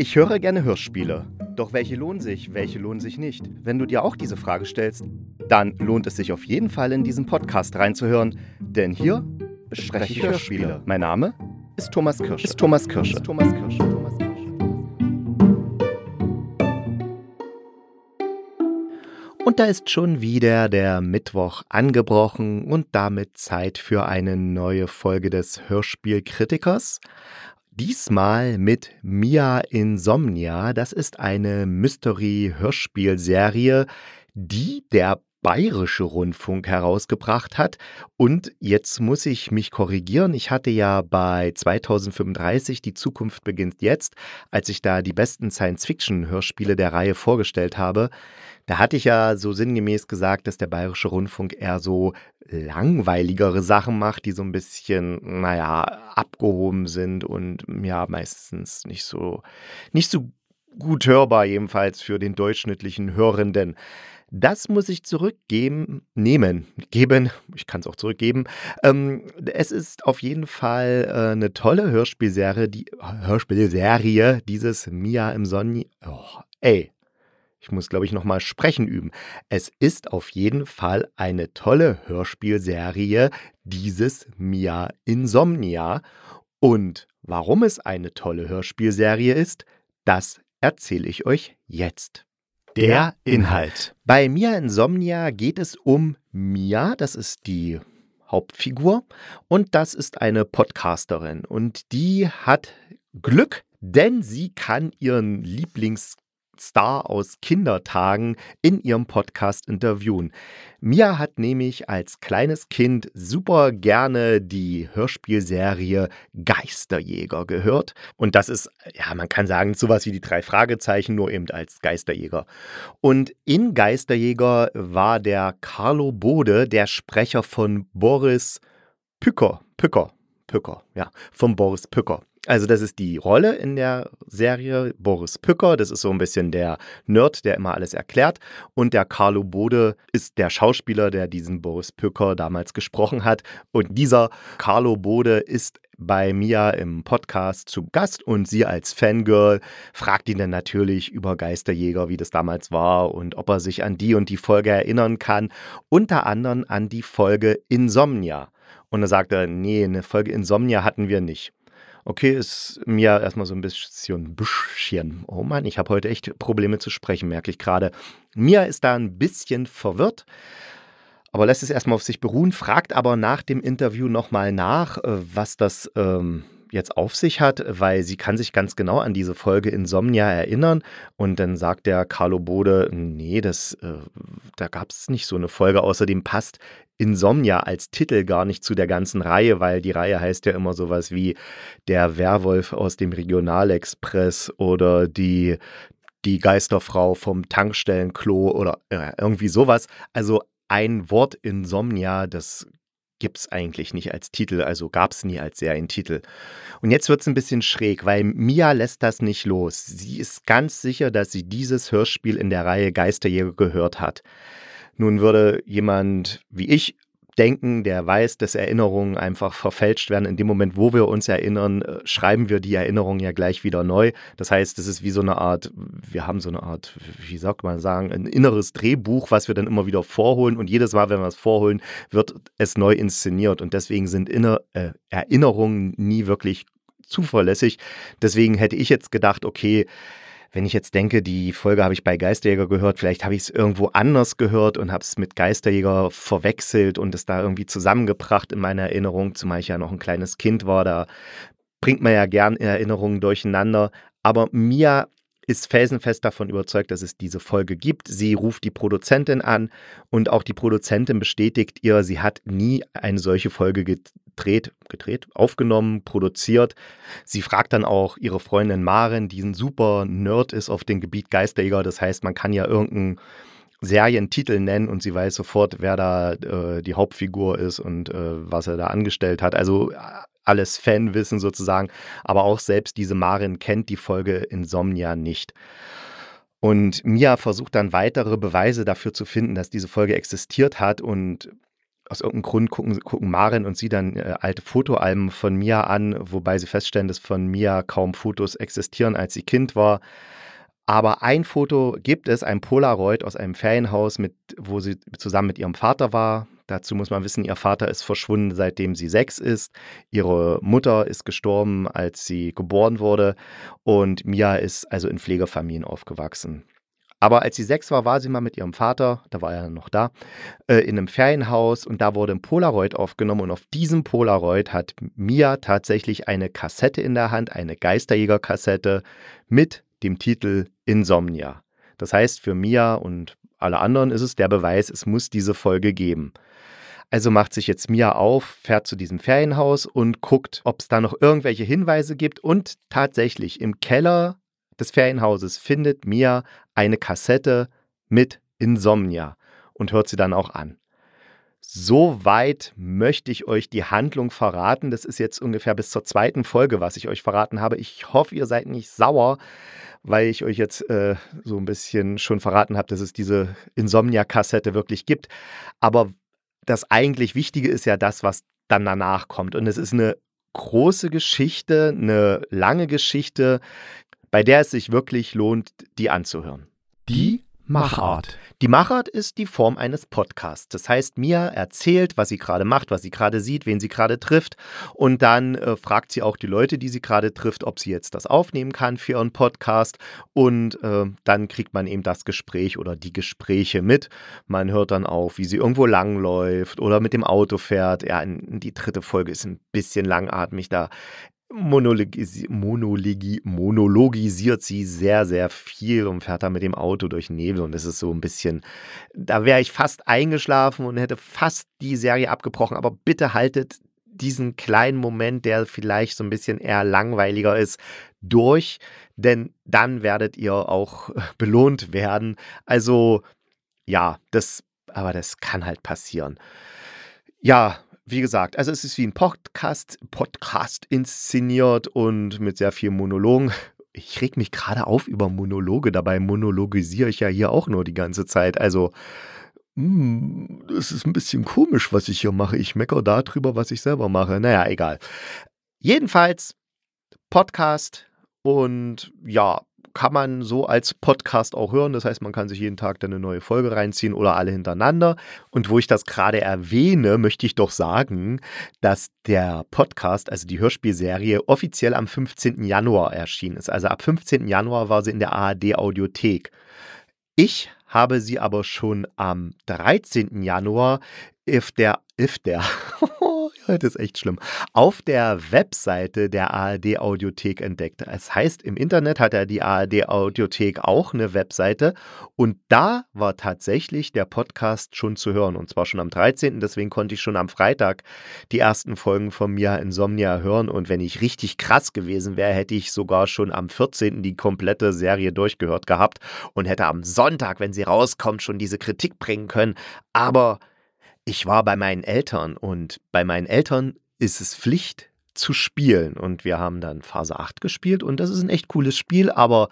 Ich höre gerne Hörspiele. Doch welche lohnen sich, welche lohnen sich nicht? Wenn du dir auch diese Frage stellst, dann lohnt es sich auf jeden Fall in diesen Podcast reinzuhören, denn hier bespreche ich Hörspiele. Mein Name ist Thomas Kirsch. Ist Thomas Kirsch. Ist Thomas Kirsch. Thomas Kirsch. Und da ist schon wieder der Mittwoch angebrochen und damit Zeit für eine neue Folge des Hörspielkritikers. Diesmal mit Mia Insomnia. Das ist eine Mystery-Hörspielserie, die der Bayerische Rundfunk herausgebracht hat. Und jetzt muss ich mich korrigieren. Ich hatte ja bei 2035 Die Zukunft beginnt jetzt, als ich da die besten Science-Fiction-Hörspiele der Reihe vorgestellt habe. Da hatte ich ja so sinngemäß gesagt, dass der Bayerische Rundfunk eher so langweiligere Sachen macht, die so ein bisschen, naja, abgehoben sind und ja, meistens nicht so, nicht so gut hörbar, jedenfalls für den durchschnittlichen Hörenden. Das muss ich zurückgeben, nehmen, geben. Ich kann es auch zurückgeben. Ähm, es ist auf jeden Fall äh, eine tolle Hörspielserie, die Hörspielserie dieses Mia im Sonny. Oh, ey, ich muss, glaube ich, nochmal sprechen üben. Es ist auf jeden Fall eine tolle Hörspielserie, dieses Mia Insomnia. Und warum es eine tolle Hörspielserie ist, das erzähle ich euch jetzt. Der Inhalt. Bei Mia Insomnia geht es um Mia, das ist die Hauptfigur, und das ist eine Podcasterin. Und die hat Glück, denn sie kann ihren Lieblings Star aus Kindertagen in ihrem Podcast interviewen. Mia hat nämlich als kleines Kind super gerne die Hörspielserie Geisterjäger gehört. Und das ist, ja, man kann sagen, sowas wie die drei Fragezeichen, nur eben als Geisterjäger. Und in Geisterjäger war der Carlo Bode der Sprecher von Boris Pücker. Pücker. Pücker, ja, von Boris Pücker. Also das ist die Rolle in der Serie Boris Pücker, das ist so ein bisschen der Nerd, der immer alles erklärt und der Carlo Bode ist der Schauspieler, der diesen Boris Pücker damals gesprochen hat und dieser Carlo Bode ist bei Mia im Podcast zu Gast und sie als Fangirl fragt ihn dann natürlich über Geisterjäger, wie das damals war und ob er sich an die und die Folge erinnern kann, unter anderem an die Folge Insomnia. Und er sagt er, nee, eine Folge Insomnia hatten wir nicht. Okay, ist mir erstmal so ein bisschen, bisschen. Oh Mann, ich habe heute echt Probleme zu sprechen, merke ich gerade. Mia ist da ein bisschen verwirrt, aber lässt es erstmal auf sich beruhen, fragt aber nach dem Interview nochmal nach, äh, was das ähm, jetzt auf sich hat, weil sie kann sich ganz genau an diese Folge Insomnia erinnern und dann sagt der Carlo Bode, nee, das, äh, da gab es nicht so eine Folge. Außerdem passt Insomnia als Titel gar nicht zu der ganzen Reihe, weil die Reihe heißt ja immer sowas wie der Werwolf aus dem Regionalexpress oder die die Geisterfrau vom Tankstellenklo oder irgendwie sowas. Also ein Wort Insomnia, das gibt es eigentlich nicht als Titel, also gab es nie als Serientitel. Und jetzt wird es ein bisschen schräg, weil Mia lässt das nicht los. Sie ist ganz sicher, dass sie dieses Hörspiel in der Reihe Geisterjäger gehört hat. Nun würde jemand wie ich denken, der weiß, dass Erinnerungen einfach verfälscht werden. In dem Moment, wo wir uns erinnern, äh, schreiben wir die Erinnerung ja gleich wieder neu. Das heißt, es ist wie so eine Art, wir haben so eine Art, wie sagt man sagen, ein inneres Drehbuch, was wir dann immer wieder vorholen. Und jedes Mal, wenn wir es vorholen, wird es neu inszeniert. Und deswegen sind Inner äh, Erinnerungen nie wirklich zuverlässig. Deswegen hätte ich jetzt gedacht, okay, wenn ich jetzt denke, die Folge habe ich bei Geisterjäger gehört, vielleicht habe ich es irgendwo anders gehört und habe es mit Geisterjäger verwechselt und es da irgendwie zusammengebracht in meiner Erinnerung, zumal ich ja noch ein kleines Kind war, da bringt man ja gern Erinnerungen durcheinander. Aber mir ist felsenfest davon überzeugt, dass es diese Folge gibt. Sie ruft die Produzentin an und auch die Produzentin bestätigt ihr, sie hat nie eine solche Folge gedreht, gedreht, aufgenommen, produziert. Sie fragt dann auch ihre Freundin Maren, die ein super Nerd ist auf dem Gebiet Geisterjäger. Das heißt, man kann ja irgendeinen Serientitel nennen und sie weiß sofort, wer da äh, die Hauptfigur ist und äh, was er da angestellt hat. Also alles Fanwissen sozusagen, aber auch selbst diese Marin kennt die Folge Insomnia nicht. Und Mia versucht dann weitere Beweise dafür zu finden, dass diese Folge existiert hat und aus irgendeinem Grund gucken, gucken Maren und sie dann äh, alte Fotoalben von Mia an, wobei sie feststellen, dass von Mia kaum Fotos existieren, als sie Kind war. Aber ein Foto gibt es, ein Polaroid aus einem Ferienhaus, mit, wo sie zusammen mit ihrem Vater war. Dazu muss man wissen, ihr Vater ist verschwunden, seitdem sie sechs ist. Ihre Mutter ist gestorben, als sie geboren wurde. Und Mia ist also in Pflegefamilien aufgewachsen. Aber als sie sechs war, war sie mal mit ihrem Vater, da war er noch da, äh, in einem Ferienhaus und da wurde ein Polaroid aufgenommen und auf diesem Polaroid hat Mia tatsächlich eine Kassette in der Hand, eine Geisterjäger-Kassette mit dem Titel Insomnia. Das heißt, für Mia und alle anderen ist es der Beweis, es muss diese Folge geben. Also macht sich jetzt Mia auf, fährt zu diesem Ferienhaus und guckt, ob es da noch irgendwelche Hinweise gibt. Und tatsächlich im Keller des Ferienhauses findet Mia eine Kassette mit Insomnia und hört sie dann auch an. Soweit möchte ich euch die Handlung verraten. Das ist jetzt ungefähr bis zur zweiten Folge, was ich euch verraten habe. Ich hoffe, ihr seid nicht sauer, weil ich euch jetzt äh, so ein bisschen schon verraten habe, dass es diese Insomnia-Kassette wirklich gibt. Aber das eigentlich Wichtige ist ja das, was dann danach kommt. Und es ist eine große Geschichte, eine lange Geschichte, bei der es sich wirklich lohnt, die anzuhören. Die Machart. Die Machart ist die Form eines Podcasts. Das heißt, Mia erzählt, was sie gerade macht, was sie gerade sieht, wen sie gerade trifft. Und dann äh, fragt sie auch die Leute, die sie gerade trifft, ob sie jetzt das aufnehmen kann für ihren Podcast. Und äh, dann kriegt man eben das Gespräch oder die Gespräche mit. Man hört dann auch, wie sie irgendwo langläuft oder mit dem Auto fährt. Ja, die dritte Folge ist ein bisschen langatmig. Da monologisi monologi monologisiert sie sehr, sehr viel und fährt dann mit dem Auto durch Nebel. Und das ist so ein bisschen, da wäre ich fast eingeschlafen und hätte fast die Serie abgebrochen. Aber bitte haltet diesen kleinen Moment, der vielleicht so ein bisschen eher langweiliger ist, durch, denn dann werdet ihr auch belohnt werden. Also ja, das, aber das kann halt passieren. Ja, wie gesagt, also es ist wie ein Podcast, Podcast inszeniert und mit sehr vielen Monologen. Ich reg mich gerade auf über Monologe, dabei monologisiere ich ja hier auch nur die ganze Zeit. Also, hm, es ist ein bisschen komisch, was ich hier mache. Ich meckere darüber, was ich selber mache. Naja, egal. Jedenfalls Podcast und ja, kann man so als Podcast auch hören. Das heißt, man kann sich jeden Tag dann eine neue Folge reinziehen oder alle hintereinander. Und wo ich das gerade erwähne, möchte ich doch sagen, dass der Podcast, also die Hörspielserie, offiziell am 15. Januar erschienen ist. Also ab 15. Januar war sie in der ARD Audiothek. Ich habe sie aber schon am 13. Januar if der, if der, das ist echt schlimm, auf der Webseite der ARD Audiothek entdeckt. Es heißt, im Internet hat er die ARD Audiothek auch eine Webseite und da war tatsächlich der Podcast schon zu hören und zwar schon am 13. Deswegen konnte ich schon am Freitag die ersten Folgen von Mia Insomnia hören und wenn ich richtig krass gewesen wäre, hätte ich sogar schon am 14. die komplette Serie durchgehört gehabt und hätte am Sonntag, wenn sie rauskommt, schon diese Kritik bringen können. Aber ich war bei meinen Eltern und bei meinen Eltern ist es Pflicht zu spielen. Und wir haben dann Phase 8 gespielt und das ist ein echt cooles Spiel, aber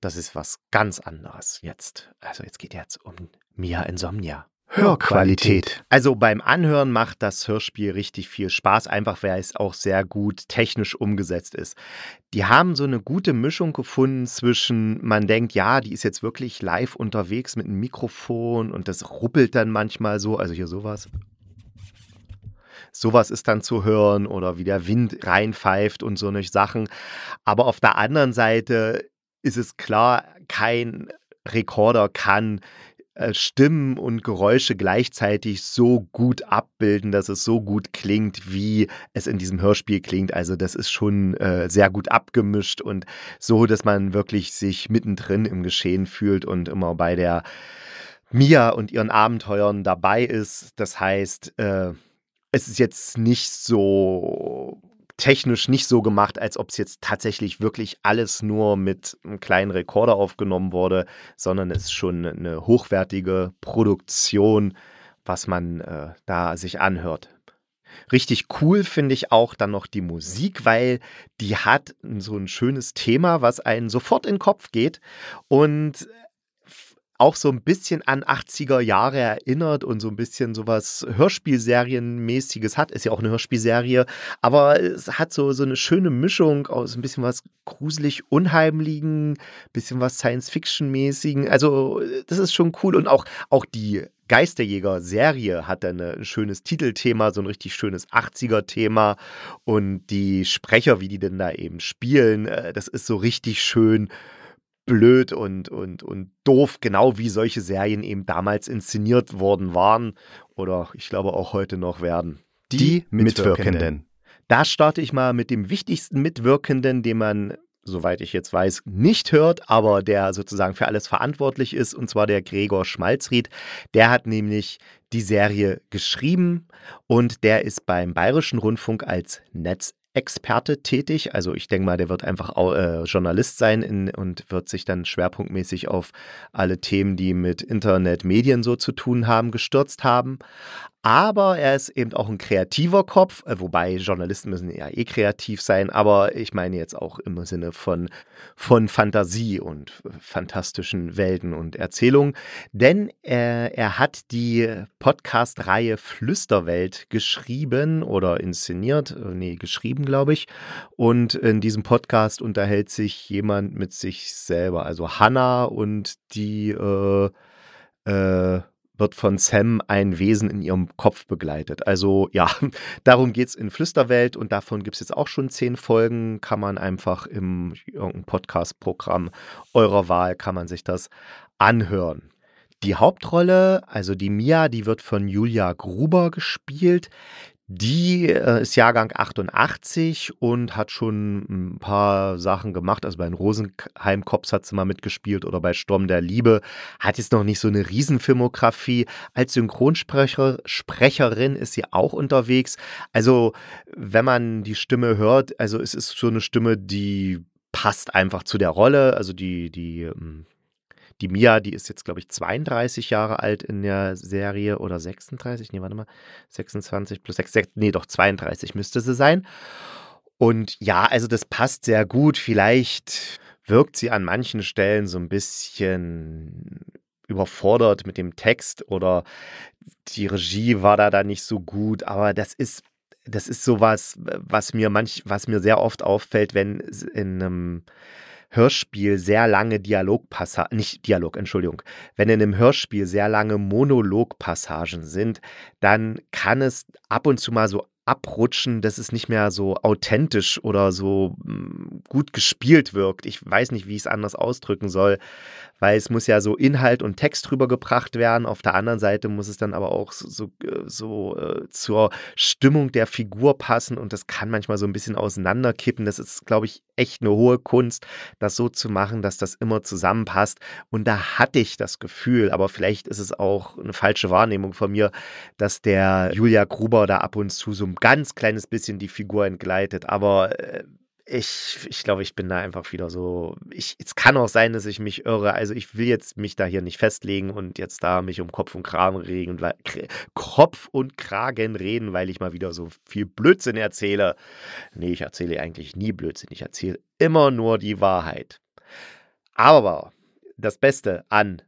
das ist was ganz anderes jetzt. Also jetzt geht jetzt um Mia Insomnia. Hörqualität. Also beim Anhören macht das Hörspiel richtig viel Spaß, einfach weil es auch sehr gut technisch umgesetzt ist. Die haben so eine gute Mischung gefunden zwischen, man denkt, ja, die ist jetzt wirklich live unterwegs mit einem Mikrofon und das ruppelt dann manchmal so, also hier sowas. Sowas ist dann zu hören oder wie der Wind reinpfeift und so eine Sachen. Aber auf der anderen Seite ist es klar, kein Rekorder kann Stimmen und Geräusche gleichzeitig so gut abbilden, dass es so gut klingt, wie es in diesem Hörspiel klingt. Also das ist schon äh, sehr gut abgemischt und so, dass man wirklich sich mittendrin im Geschehen fühlt und immer bei der Mia und ihren Abenteuern dabei ist. Das heißt, äh, es ist jetzt nicht so technisch nicht so gemacht, als ob es jetzt tatsächlich wirklich alles nur mit einem kleinen Rekorder aufgenommen wurde, sondern es ist schon eine hochwertige Produktion, was man äh, da sich anhört. Richtig cool finde ich auch dann noch die Musik, weil die hat so ein schönes Thema, was einen sofort in den Kopf geht und auch so ein bisschen an 80er Jahre erinnert und so ein bisschen sowas Hörspielserienmäßiges hat. Ist ja auch eine Hörspielserie, aber es hat so, so eine schöne Mischung aus ein bisschen was gruselig Unheimligen, bisschen was Science-Fiction-mäßigen. Also, das ist schon cool und auch, auch die Geisterjäger-Serie hat dann ein schönes Titelthema, so ein richtig schönes 80er-Thema. Und die Sprecher, wie die denn da eben spielen, äh, das ist so richtig schön blöd und, und, und doof, genau wie solche Serien eben damals inszeniert worden waren oder ich glaube auch heute noch werden. Die, die Mitwirkenden. Mitwirkenden. Da starte ich mal mit dem wichtigsten Mitwirkenden, den man soweit ich jetzt weiß, nicht hört, aber der sozusagen für alles verantwortlich ist, und zwar der Gregor Schmalzried. Der hat nämlich die Serie geschrieben und der ist beim Bayerischen Rundfunk als Netzexperte tätig. Also ich denke mal, der wird einfach äh, Journalist sein in, und wird sich dann schwerpunktmäßig auf alle Themen, die mit Internet, Medien so zu tun haben, gestürzt haben aber er ist eben auch ein kreativer Kopf, äh, wobei Journalisten müssen ja eh kreativ sein, aber ich meine jetzt auch im Sinne von, von Fantasie und fantastischen Welten und Erzählungen, denn er, er hat die Podcast-Reihe Flüsterwelt geschrieben oder inszeniert, äh, nee, geschrieben, glaube ich, und in diesem Podcast unterhält sich jemand mit sich selber, also Hannah und die äh, äh, wird von Sam ein Wesen in ihrem Kopf begleitet. Also ja, darum geht es in Flüsterwelt und davon gibt es jetzt auch schon zehn Folgen. Kann man einfach im Podcast-Programm eurer Wahl, kann man sich das anhören. Die Hauptrolle, also die Mia, die wird von Julia Gruber gespielt. Die äh, ist Jahrgang 88 und hat schon ein paar Sachen gemacht. Also bei den Rosenheim Cops hat sie mal mitgespielt oder bei Sturm der Liebe. Hat jetzt noch nicht so eine Riesenfilmografie. Als Synchronsprecherin ist sie auch unterwegs. Also wenn man die Stimme hört, also es ist so eine Stimme, die passt einfach zu der Rolle. Also die, die ähm, die Mia, die ist jetzt, glaube ich, 32 Jahre alt in der Serie oder 36, nee, warte mal, 26 plus 6, 6 nee, doch 32 müsste sie sein. Und ja, also das passt sehr gut. Vielleicht wirkt sie an manchen Stellen so ein bisschen überfordert mit dem Text oder die Regie war da dann nicht so gut, aber das ist das ist sowas, was mir manch was mir sehr oft auffällt, wenn in einem Hörspiel sehr lange Dialogpassagen, nicht Dialog, Entschuldigung, wenn in einem Hörspiel sehr lange Monologpassagen sind, dann kann es ab und zu mal so abrutschen, dass es nicht mehr so authentisch oder so hm, gut gespielt wirkt. Ich weiß nicht, wie ich es anders ausdrücken soll, weil es muss ja so Inhalt und Text rübergebracht werden. Auf der anderen Seite muss es dann aber auch so, so, so äh, zur Stimmung der Figur passen und das kann manchmal so ein bisschen auseinanderkippen. Das ist, glaube ich, echt eine hohe Kunst, das so zu machen, dass das immer zusammenpasst. Und da hatte ich das Gefühl, aber vielleicht ist es auch eine falsche Wahrnehmung von mir, dass der Julia Gruber da ab und zu so ein ganz kleines bisschen die Figur entgleitet. Aber äh, ich, ich glaube, ich bin da einfach wieder so. Ich, es kann auch sein, dass ich mich irre. Also ich will jetzt mich da hier nicht festlegen und jetzt da mich um Kopf und Kragen reden, weil, Kopf und Kragen reden, weil ich mal wieder so viel Blödsinn erzähle. Nee, ich erzähle eigentlich nie Blödsinn. Ich erzähle immer nur die Wahrheit. Aber das Beste an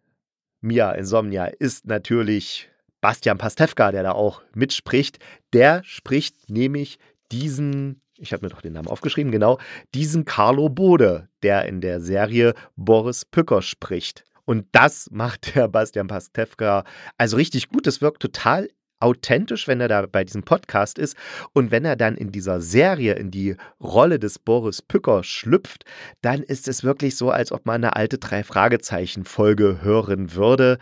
Mia Insomnia ist natürlich Bastian Pastewka, der da auch mitspricht. Der spricht nämlich diesen, ich habe mir doch den Namen aufgeschrieben, genau, diesen Carlo Bode, der in der Serie Boris Pücker spricht. Und das macht der Bastian Pastewka also richtig gut. Das wirkt total authentisch, wenn er da bei diesem Podcast ist und wenn er dann in dieser Serie in die Rolle des Boris Pücker schlüpft, dann ist es wirklich so, als ob man eine alte drei Fragezeichen Folge hören würde,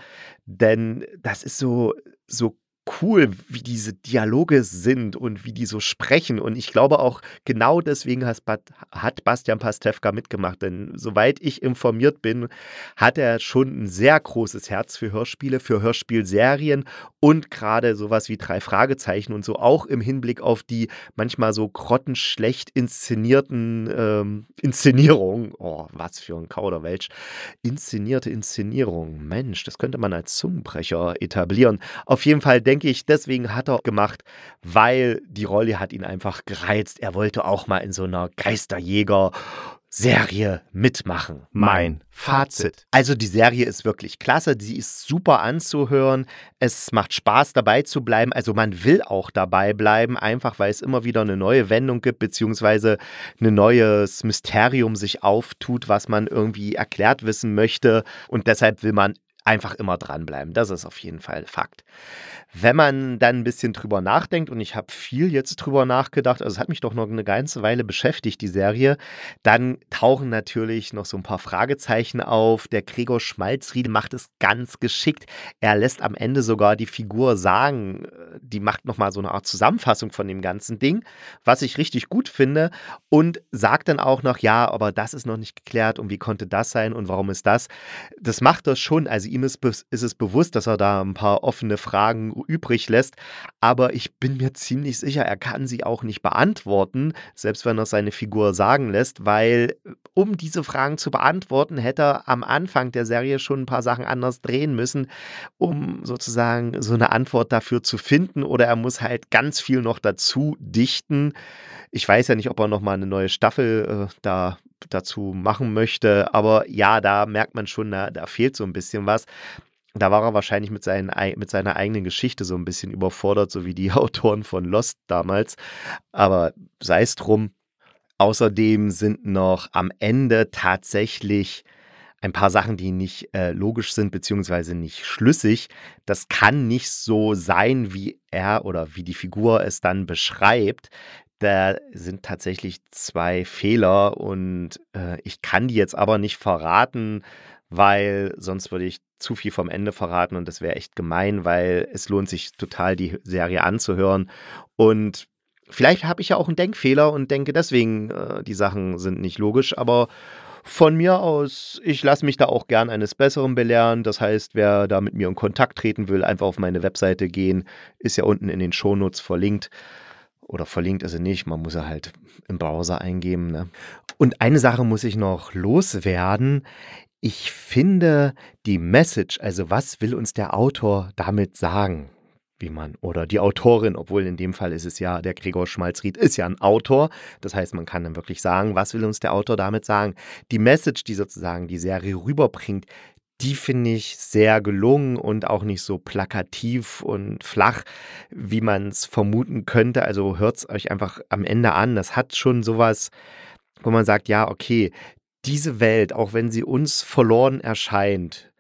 denn das ist so so cool, wie diese Dialoge sind und wie die so sprechen. Und ich glaube auch, genau deswegen hat Bastian Pastewka mitgemacht. Denn soweit ich informiert bin, hat er schon ein sehr großes Herz für Hörspiele, für Hörspielserien und gerade sowas wie drei Fragezeichen und so, auch im Hinblick auf die manchmal so grottenschlecht inszenierten ähm, Inszenierungen. Oh, was für ein Kauderwelsch. Inszenierte Inszenierung. Mensch, das könnte man als Zungenbrecher etablieren. Auf jeden Fall denke ich, deswegen hat er gemacht, weil die Rolle hat ihn einfach gereizt. Er wollte auch mal in so einer Geisterjäger Serie mitmachen. Mein Fazit. Also die Serie ist wirklich klasse, sie ist super anzuhören, es macht Spaß dabei zu bleiben, also man will auch dabei bleiben, einfach weil es immer wieder eine neue Wendung gibt, beziehungsweise ein neues Mysterium sich auftut, was man irgendwie erklärt wissen möchte und deshalb will man einfach immer dranbleiben. Das ist auf jeden Fall Fakt. Wenn man dann ein bisschen drüber nachdenkt, und ich habe viel jetzt drüber nachgedacht, also es hat mich doch noch eine ganze Weile beschäftigt, die Serie, dann tauchen natürlich noch so ein paar Fragezeichen auf. Der Gregor Schmalzriedel macht es ganz geschickt. Er lässt am Ende sogar die Figur sagen, äh, die macht nochmal so eine Art Zusammenfassung von dem ganzen Ding, was ich richtig gut finde, und sagt dann auch noch, ja, aber das ist noch nicht geklärt und wie konnte das sein und warum ist das? Das macht das schon. Also ihm ist, ist es bewusst, dass er da ein paar offene Fragen übrig lässt. Aber ich bin mir ziemlich sicher, er kann sie auch nicht beantworten, selbst wenn er seine Figur sagen lässt, weil um diese Fragen zu beantworten, hätte er am Anfang der Serie schon ein paar Sachen anders drehen müssen, um sozusagen so eine Antwort dafür zu finden. Oder er muss halt ganz viel noch dazu dichten. Ich weiß ja nicht, ob er nochmal eine neue Staffel äh, da dazu machen möchte. Aber ja, da merkt man schon, da, da fehlt so ein bisschen was. Da war er wahrscheinlich mit, seinen, mit seiner eigenen Geschichte so ein bisschen überfordert, so wie die Autoren von Lost damals. Aber sei es drum. Außerdem sind noch am Ende tatsächlich ein paar Sachen, die nicht äh, logisch sind, beziehungsweise nicht schlüssig. Das kann nicht so sein, wie er oder wie die Figur es dann beschreibt. Da sind tatsächlich zwei Fehler und äh, ich kann die jetzt aber nicht verraten, weil sonst würde ich zu viel vom Ende verraten und das wäre echt gemein, weil es lohnt sich total, die Serie anzuhören. Und vielleicht habe ich ja auch einen Denkfehler und denke deswegen, äh, die Sachen sind nicht logisch, aber von mir aus, ich lasse mich da auch gern eines Besseren belehren. Das heißt, wer da mit mir in Kontakt treten will, einfach auf meine Webseite gehen. Ist ja unten in den Shownotes verlinkt. Oder verlinkt ist sie nicht, man muss sie halt im Browser eingeben. Ne? Und eine Sache muss ich noch loswerden. Ich finde die Message, also was will uns der Autor damit sagen? Wie man, oder die Autorin, obwohl in dem Fall ist es ja, der Gregor Schmalzried ist ja ein Autor. Das heißt, man kann dann wirklich sagen, was will uns der Autor damit sagen? Die Message, die sozusagen die Serie rüberbringt, die finde ich sehr gelungen und auch nicht so plakativ und flach, wie man es vermuten könnte. Also hört es euch einfach am Ende an. Das hat schon sowas, wo man sagt, ja, okay, diese Welt, auch wenn sie uns verloren erscheint,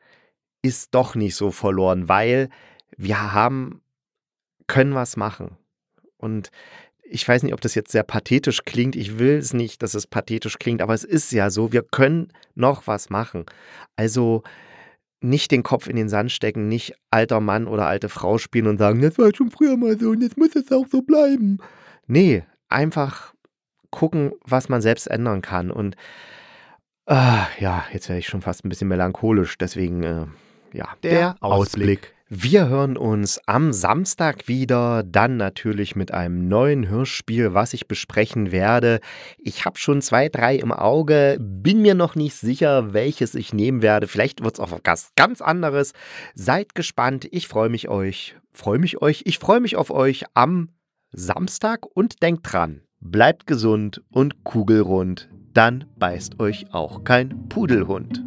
ist doch nicht so verloren, weil wir haben, können was machen. Und ich weiß nicht, ob das jetzt sehr pathetisch klingt. Ich will es nicht, dass es pathetisch klingt, aber es ist ja so, wir können noch was machen. Also nicht den Kopf in den Sand stecken, nicht alter Mann oder alte Frau spielen und sagen, das war schon früher mal so und jetzt muss es auch so bleiben. Nee, einfach gucken, was man selbst ändern kann. Und äh, ja, jetzt werde ich schon fast ein bisschen melancholisch, deswegen, äh, ja. Der Ausblick. Wir hören uns am Samstag wieder, dann natürlich mit einem neuen Hörspiel, was ich besprechen werde. Ich habe schon zwei, drei im Auge, bin mir noch nicht sicher, welches ich nehmen werde. Vielleicht wird es auch was ganz anderes. Seid gespannt, ich freue mich euch, freue mich euch, ich freue mich auf euch am Samstag und denkt dran, bleibt gesund und kugelrund, dann beißt euch auch kein Pudelhund.